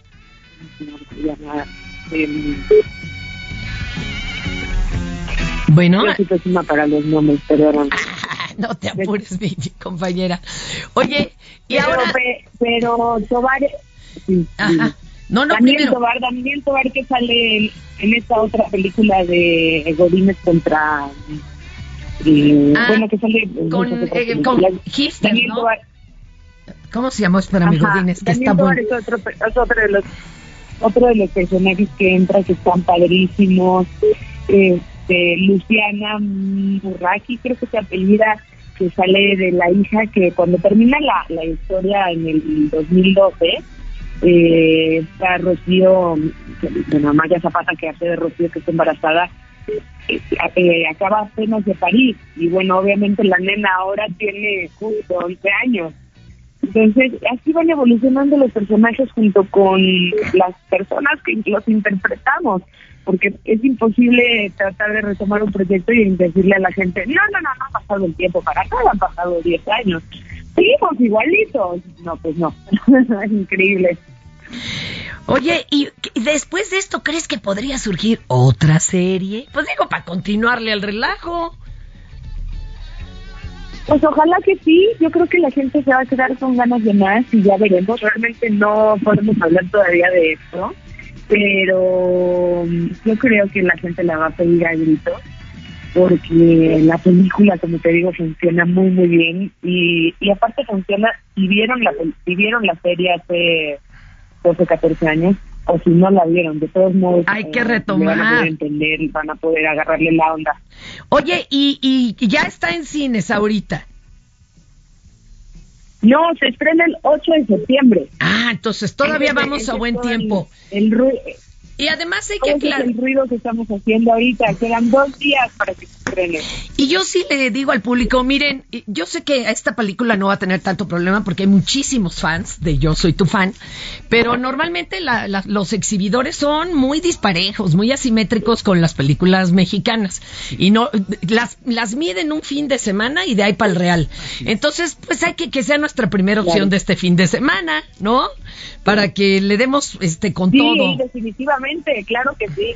Bueno, yo para los nombres, perdón. <laughs> no te apures, mi, compañera. Oye, y pero, ahora... pe- pero Tobar, sí, Ajá. sí. No, no, Daniel primero. Tobar, Daniel Tobar que sale en, en esta otra película de Godínez contra eh, Ah, bueno que sale con, eh, con películas. Hipster, Daniel ¿no? Tobar, ¿Cómo se llamó? Espérame, ajá, Godínez, que está bueno. es otro, es otro de los otro de los personajes que entra que están padrísimos este, Luciana Murraki creo que se apellida que sale de la hija que cuando termina la, la historia en el 2012 eh, está Rocío que- bueno Maya Zapata que hace de Rocío que está embarazada eh, eh, acaba apenas de París y bueno obviamente la nena ahora tiene justo 11 años entonces, así van evolucionando los personajes junto con las personas que los interpretamos, porque es imposible tratar de retomar un proyecto y decirle a la gente, no, no, no, no ha pasado el tiempo para acá, han pasado 10 años. Seguimos igualitos. No, pues no. <laughs> es increíble. Oye, ¿y y después de esto crees que podría surgir otra serie? Pues digo, para continuarle al relajo. Pues ojalá que sí, yo creo que la gente se va a quedar con ganas de más y ya veremos. Realmente no podemos hablar todavía de esto, pero yo creo que la gente la va a pedir a gritos porque la película, como te digo, funciona muy, muy bien y, y aparte funciona, si vieron la, si vieron la serie hace 12, 14 años, o si no la vieron, de todos modos. Hay que eh, retomar. Van a poder entender y van a poder agarrarle la onda. Oye, y, y ya está en cines ahorita. No, se estrena el 8 de septiembre. Ah, entonces todavía vamos a buen el- tiempo. El, ruido. Y además hay que aclarar. el ruido que estamos haciendo ahorita. Quedan dos días para que se estrene. Y yo sí le digo al público, miren, yo sé que esta película no va a tener tanto problema porque hay muchísimos fans de Yo Soy Tu Fan, pero normalmente la- la- los exhibidores son muy disparejos, muy asimétricos con las películas mexicanas y no las, las miden un fin de semana y de ahí para el real. Entonces, pues hay que que sea nuestra primera opción Claro. de este fin de semana, ¿no? Para que le demos este con Sí, todo. definitivamente, claro que sí.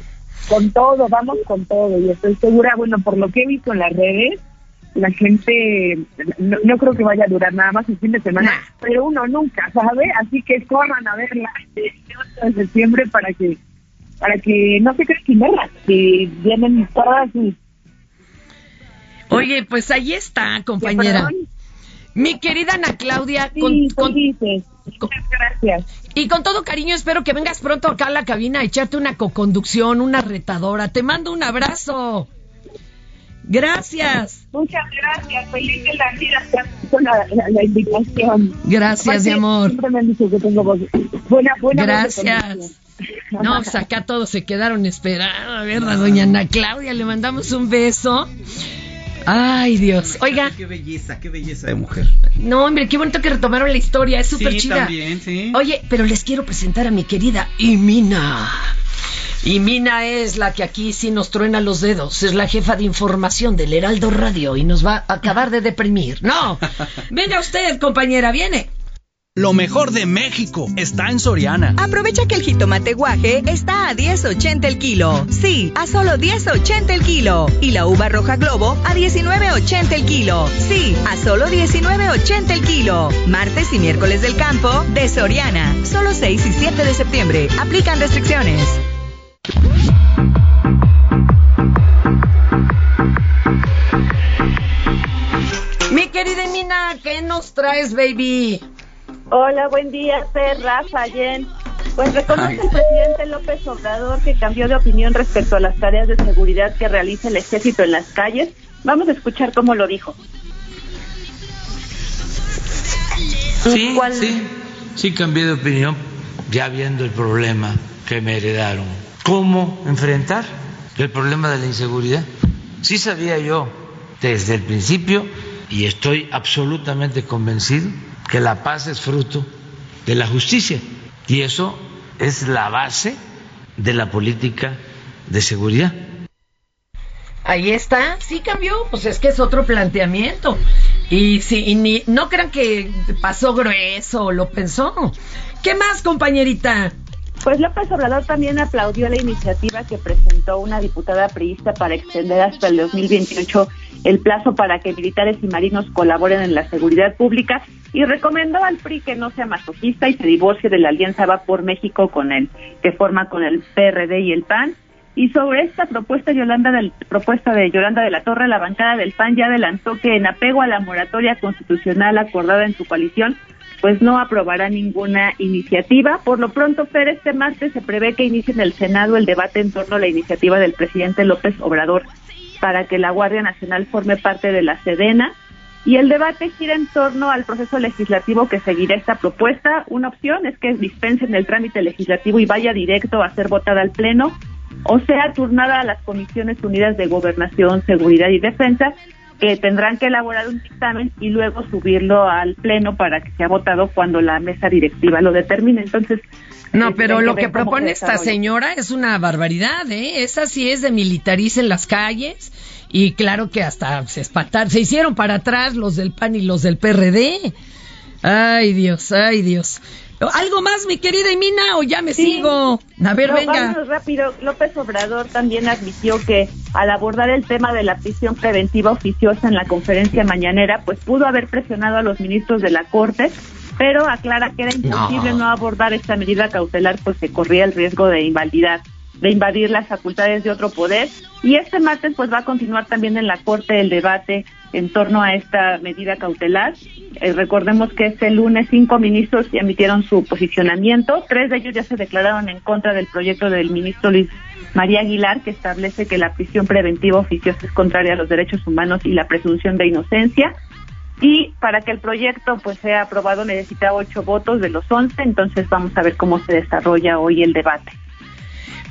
Con todo, vamos con todo. Y estoy segura, bueno, por lo que he visto en las redes, la gente, no, no creo que vaya a durar nada más el fin de semana, pero uno nunca sabe, así que corran a verla el 8 de septiembre para que para que no se crean quimeras, que vienen todas sus... Oye, pues ahí está, compañera. Mi querida Ana Claudia, Sí, con, con- dices. Muchas gracias. Y con todo cariño espero que vengas pronto acá a la cabina a echarte una coconducción, una retadora. Te mando un abrazo. Gracias. Muchas gracias, feliz de la vida, por la, la- la invitación. Gracias, mi amor. Siempre me han dicho que tengo voz, buena, buena Gracias. No, pues acá todos se quedaron esperando. A ver, la doña Ana Claudia, le mandamos un beso. Ay, Dios. Oiga, Qué belleza, qué belleza de mujer. no, hombre, qué bonito que retomaron la historia. Es súper Sí, chida. también, sí. Oye, pero les quiero presentar a mi querida Imina. Imina es la que aquí sí nos truena los dedos. Es la jefa de información del Heraldo Radio y nos va a acabar de deprimir. No. Venga usted, compañera, viene. Lo mejor de México está en Soriana. Aprovecha que el jitomate guaje está a 10.80 el kilo. Sí, a solo 10.80 el kilo. Y la uva roja globo a 19.80 el kilo. Sí, a solo 19.80 el kilo. Martes y miércoles del campo de Soriana. Solo 6 y 7 de septiembre. Aplican restricciones. Mi querida Imina, ¿qué nos traes, baby? Hola, buen día, Fer, Rafa, Jen. Pues reconoce el presidente López Obrador que cambió de opinión respecto a las tareas de seguridad que realiza el ejército en las calles. Vamos a escuchar cómo lo dijo. Sí, sí, sí cambié de opinión ya viendo el problema que me heredaron. ¿Cómo enfrentar el problema de la inseguridad? Sí sabía yo desde el principio y estoy absolutamente convencido que la paz es fruto de la justicia y eso es la base de la política de seguridad. Ahí está, sí cambió, pues es que es otro planteamiento. Y si y ni, no crean que pasó grueso lo pensó. ¿Qué más, compañerita? Pues López Obrador también aplaudió la iniciativa que presentó una diputada priista para extender hasta el 2028 el plazo para que militares y marinos colaboren en la seguridad pública y recomendó al PRI que no sea masoquista y se divorcie de la alianza Va por México con él, que forma con el PRD y el PAN. Y sobre esta propuesta, Yolanda del, propuesta de Yolanda de la Torre, la bancada del PAN ya adelantó que en apego a la moratoria constitucional acordada en su coalición, pues no aprobará ninguna iniciativa. Por lo pronto, Fer, este martes se prevé que inicie en el Senado el debate en torno a la iniciativa del presidente López Obrador para que la Guardia Nacional forme parte de la Sedena. Y el debate gira en torno al proceso legislativo que seguirá esta propuesta. Una opción es que dispensen el trámite legislativo y vaya directo a ser votada al Pleno, o sea, turnada a las Comisiones Unidas de Gobernación, Seguridad y Defensa, que tendrán que elaborar un dictamen y luego subirlo al Pleno para que sea votado cuando la mesa directiva lo determine. Entonces, No, eh, pero lo que propone esta señora es una barbaridad, ¿eh? Esa sí es de militaricen las calles y claro que hasta se espantar, se hicieron para atrás los del PAN y los del PRD. Ay, Dios, ay, Dios. ¿Algo más, mi querida Emina, o ya me Sí. sigo? A ver, No, venga. rápido. López Obrador también admitió que al abordar el tema de la prisión preventiva oficiosa en la conferencia mañanera, pues pudo haber presionado a los ministros de la Corte, pero aclara que era imposible No. no, abordar esta medida cautelar porque corría el riesgo de invalidar de invadir las facultades de otro poder y este martes pues va a continuar también en la Corte el debate en torno a esta medida cautelar. Eh, recordemos que este lunes cinco ministros ya emitieron su posicionamiento, tres de ellos ya se declararon en contra del proyecto del ministro Luis María Aguilar que establece que la prisión preventiva oficiosa es contraria a los derechos humanos y la presunción de inocencia. Y para que el proyecto pues sea aprobado necesita ocho votos de los once, entonces vamos a ver cómo se desarrolla hoy el debate.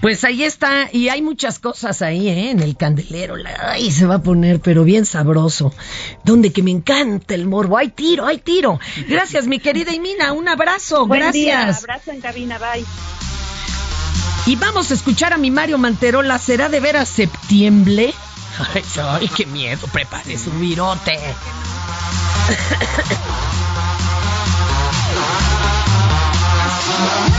Pues ahí está, y hay muchas cosas ahí, ¿eh? En el candelero. Ay, se va a poner, pero bien sabroso. Donde que me encanta el morbo. ¡Hay tiro, hay tiro! Gracias, mi querida Emina. Un abrazo, Buen gracias. día, abrazo en cabina, bye. Y vamos a escuchar a mi Mario Manterola. ¿Será de veras septiembre? Ay, ay, qué miedo. Prepare su virote. <laughs>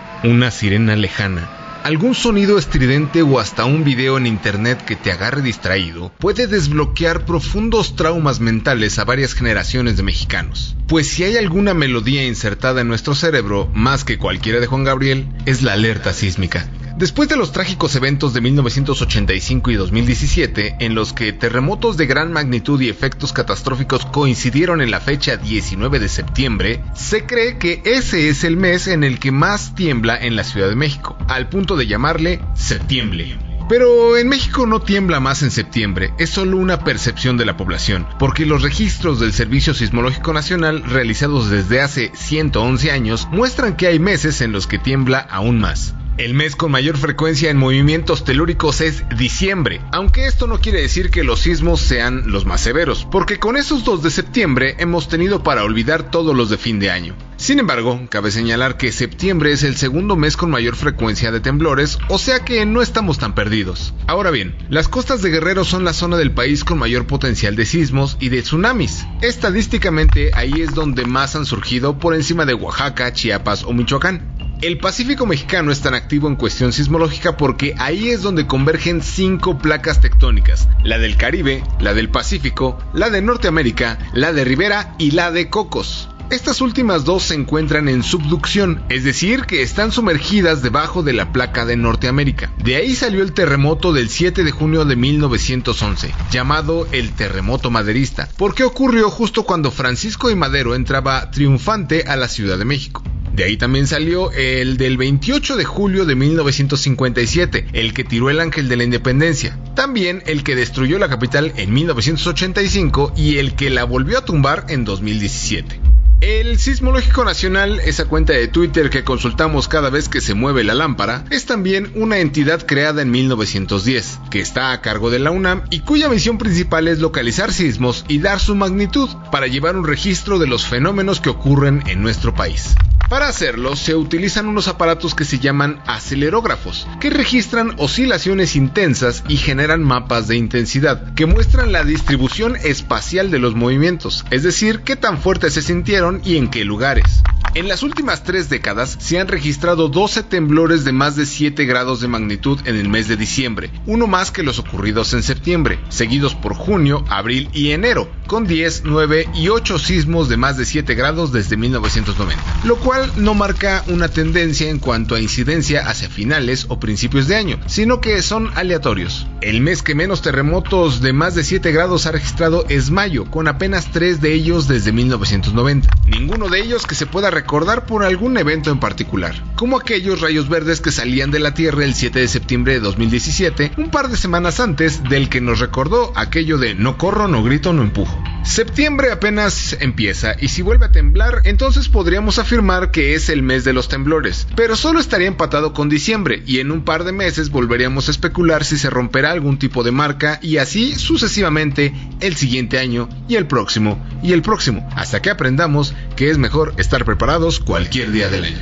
una sirena lejana, algún sonido estridente o hasta un video en internet que te agarre distraído puede desbloquear profundos traumas mentales a varias generaciones de mexicanos. Pues si hay alguna melodía insertada en nuestro cerebro, más que cualquiera de Juan Gabriel, es la alerta sísmica. Después de los trágicos eventos de 1985 y 2017, en los que terremotos de gran magnitud y efectos catastróficos coincidieron en la fecha 19 de septiembre, se cree que ese es el mes en el que más tiembla en la Ciudad de México, al punto de llamarle septiembre. Pero en México no tiembla más en septiembre, es solo una percepción de la población, porque los registros del Servicio Sismológico Nacional realizados desde hace 111 años muestran que hay meses en los que tiembla aún más. El mes con mayor frecuencia en movimientos telúricos es diciembre, aunque esto no quiere decir que los sismos sean los más severos, porque con esos 2 de septiembre hemos tenido para olvidar todos los de fin de año. Sin embargo, cabe señalar que septiembre es el segundo mes con mayor frecuencia de temblores, o sea que no estamos tan perdidos. Ahora bien, las costas de Guerrero son la zona del país con mayor potencial de sismos y de tsunamis. Estadísticamente ahí es donde más han surgido por encima de Oaxaca, Chiapas o Michoacán. El Pacífico mexicano es tan activo en cuestión sismológica porque ahí es donde convergen cinco placas tectónicas, la del Caribe, la del Pacífico, la de Norteamérica, la de Rivera y la de Cocos. Estas últimas dos se encuentran en subducción, es decir, que están sumergidas debajo de la placa de Norteamérica. De ahí salió el terremoto del 7 de junio de 1911, llamado el terremoto maderista, porque ocurrió justo cuando Francisco y Madero entraba triunfante a la Ciudad de México. De ahí también salió el del 28 de julio de 1957, el que tiró el ángel de la independencia. También el que destruyó la capital en 1985 y el que la volvió a tumbar en 2017. El Sismológico Nacional, esa cuenta de Twitter que consultamos cada vez que se mueve la lámpara, es también una entidad creada en 1910, que está a cargo de la UNAM y cuya misión principal es localizar sismos y dar su magnitud para llevar un registro de los fenómenos que ocurren en nuestro país. Para hacerlo se utilizan unos aparatos que se llaman acelerógrafos, que registran oscilaciones intensas y generan mapas de intensidad, que muestran la distribución espacial de los movimientos, es decir, qué tan fuertes se sintieron y en qué lugares. En las últimas tres décadas se han registrado 12 temblores de más de 7 grados de magnitud en el mes de diciembre, uno más que los ocurridos en septiembre, seguidos por junio, abril y enero, con 10, 9 y 8 sismos de más de 7 grados desde 1990, lo cual no marca una tendencia en cuanto a incidencia hacia finales o principios de año, sino que son aleatorios. El mes que menos terremotos de más de 7 grados ha registrado es mayo, con apenas 3 de ellos desde 1990. Ninguno de ellos que se pueda recordar por algún evento en particular, como aquellos rayos verdes que salían de la Tierra el 7 de septiembre de 2017, un par de semanas antes del que nos recordó aquello de no corro, no grito, no empujo. Septiembre apenas empieza y si vuelve a temblar, entonces podríamos afirmar que es el mes de los temblores, pero solo estaría empatado con diciembre y en un par de meses volveríamos a especular si se romperá algún tipo de marca y así sucesivamente el siguiente año y el próximo y el próximo, hasta que aprendamos que es mejor estar preparados cualquier día del año.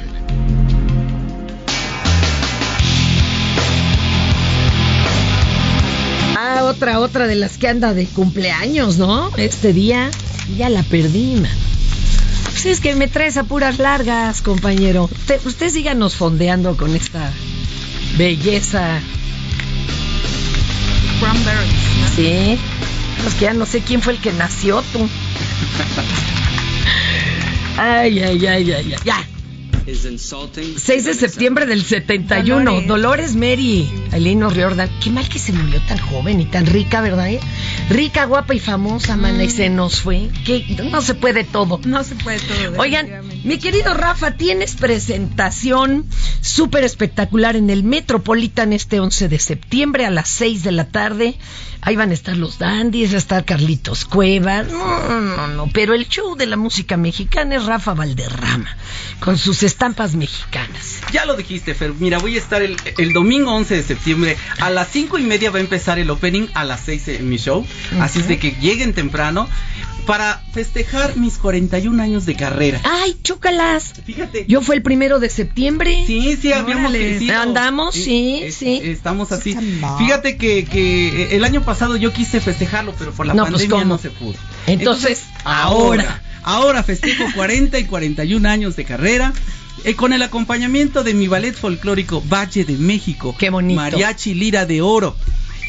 Ah, otra, otra de las que anda de cumpleaños, ¿no? Este día ya la perdí, man. Pues es que me traes a puras largas, compañero. Usted, usted síganos fondeando con esta belleza. Sí. Es que ya no sé quién fue el que nació, tú. <laughs> Ay, ay, ay, ay, ay. Ya. 6 de septiembre del 71. Dolores, Dolores. Mary. Aileen O'Riordan. Qué mal que se murió tan joven y tan rica, ¿verdad? Eh? Rica, guapa y famosa, mana, y se nos fue. Que no se puede todo. No se puede todo. Oigan, mi querido Rafa, tienes presentación súper espectacular en el Metropolitan este 11 de septiembre a las 6 de la tarde. Ahí van a estar los dandies, va a estar Carlitos Cuevas. No, no, no. Pero el show de la música mexicana es Rafa Valderrama, con sus estampas mexicanas. Ya lo dijiste, Fer. Mira, voy a estar el, el domingo 11 de septiembre. A las 5 y media va a empezar el opening, a las 6 en mi show. Así es de que lleguen temprano para festejar mis 41 años de carrera. ¡Ay, chócalas! Fíjate. Yo fue el primero de septiembre. Sí, sí, habíamos crecido. Andamos, sí, Es- sí. Estamos así. Fíjate que, que el año pasado yo quise festejarlo, pero por la No, pues, pandemia no se pudo. Entonces, ahora, ahora festejo <laughs> 40 y 41 años de carrera. eh, con el acompañamiento de mi ballet folclórico Valle de México. Qué bonito. Mariachi Lira de Oro.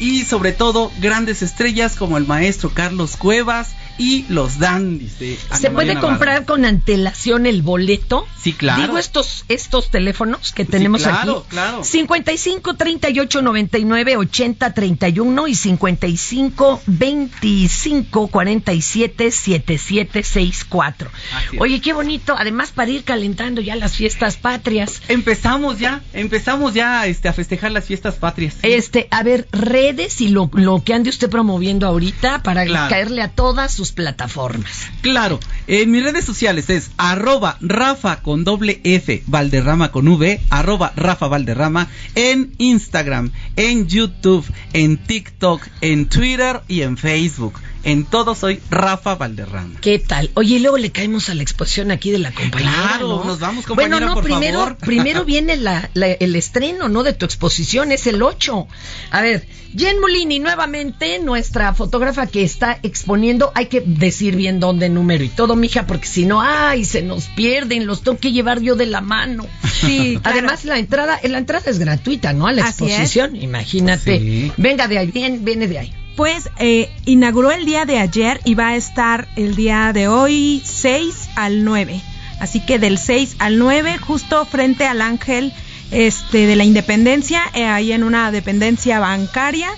Y sobre todo, grandes estrellas como el maestro Carlos Cuevas y los dandies de ¿Se puede comprar con antelación el boleto? Sí, claro. Digo estos estos teléfonos que tenemos claro, aquí. claro. 55 38 99 80 31 y 55 25 47 77 64. Así es. Oye, qué bonito, además para ir calentando ya las fiestas patrias. Empezamos ya, empezamos ya este, a festejar las fiestas patrias. Este, a ver, redes y lo, lo que ande usted promoviendo ahorita para Claro. caerle a todas sus plataformas. Claro, en mis redes sociales es arroba Rafa con doble F, Valderrama con V, arroba Rafa Valderrama, en Instagram, en YouTube, en TikTok, en Twitter y en Facebook. En todo soy Rafa Valderrama. ¿Qué tal? Oye, y luego le caemos a la exposición aquí de la compañera. Claro, ¿no? nos vamos, compañera, Bueno, no, por primero, favor. <laughs> primero viene la- la- el estreno, ¿no? De tu exposición, es el 8. A ver, Jen Molini, nuevamente, nuestra fotógrafa que está exponiendo, hay que decir bien dónde, número y todo, mija, porque si no, ay, se nos pierden, los tengo que llevar yo de la mano. Sí, <laughs> claro. Además, la entrada, la entrada es gratuita, ¿no? A la Así es. exposición, imagínate. Sí. Venga de ahí, bien, viene de ahí. Pues eh, inauguró el día de ayer y va a estar el día de hoy 6 al 9. Así que del 6 al 9, justo frente al Ángel este, de la Independencia, eh, ahí en una dependencia bancaria.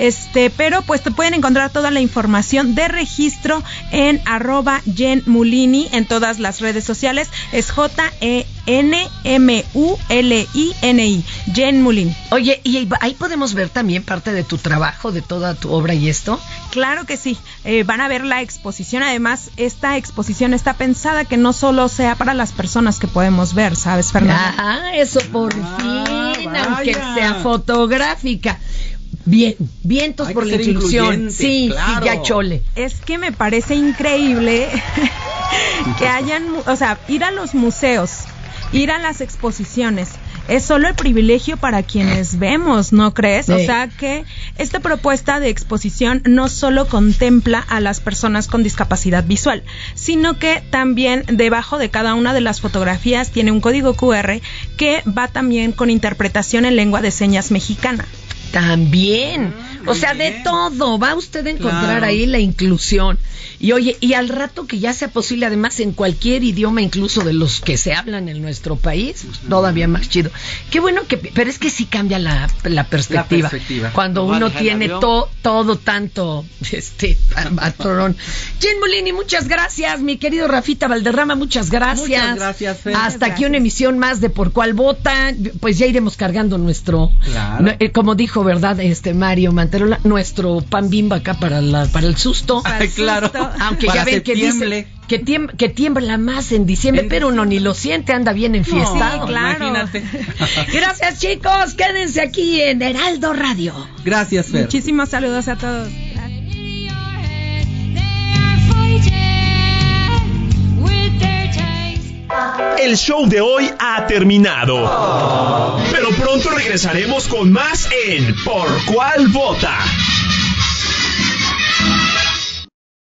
Este, pero pues te pueden encontrar toda la información de registro en arroba Jen Mulini en todas las redes sociales. Es J-E-N-M-U-L-I-N-I. Jen Mulini. Oye, ¿y ahí podemos ver también parte de tu trabajo, de toda tu obra y esto? Claro que sí. Eh, van a ver la exposición. Además, esta exposición está pensada que no solo sea para las personas que podemos ver, ¿sabes, Fernanda? Ah, eso por fin, aunque sea fotográfica. Bien, vientos Hay por la inclusión. Sí, claro. sí, ya chole. Es que me parece increíble <laughs> que hayan, o sea, ir a los museos, ir a las exposiciones. Es solo el privilegio para quienes vemos, ¿no crees? O sea que esta propuesta de exposición no solo contempla a las personas con discapacidad visual, sino que también debajo de cada una de las fotografías tiene un código QR que va también con interpretación en lengua de señas mexicana. También. o sea, de todo. Va usted a encontrar Claro. ahí la inclusión. Y oye, y al rato que ya sea posible, además en cualquier idioma, incluso de los que se hablan en nuestro país, pues, todavía más chido. Qué bueno que, pero es que sí cambia la, la perspectiva. perspectiva. Cuando uno tiene to- todo tanto, <laughs> este, atorón. Jen Molini, muchas gracias. Mi querido Rafita Valderrama, muchas gracias. Muchas gracias, Fer. Hasta aquí una emisión más de Por Cuál Vota. Pues ya iremos cargando nuestro, Claro. no, eh, como dijo, ¿verdad? Este Mario Manterola, nuestro pan bimba acá para la, para el susto. Ay, claro. Aunque Para ya ven que dice que, tiembla, que tiembla más en diciembre, pero uno ni lo siente, anda bien enfiestado. No, claro. imagínate. <laughs> Gracias, chicos. Quédense aquí en Heraldo Radio. Gracias, Fer. Muchísimos saludos a todos. El show de hoy ha terminado. Pero pronto regresaremos con más en Por cuál vota.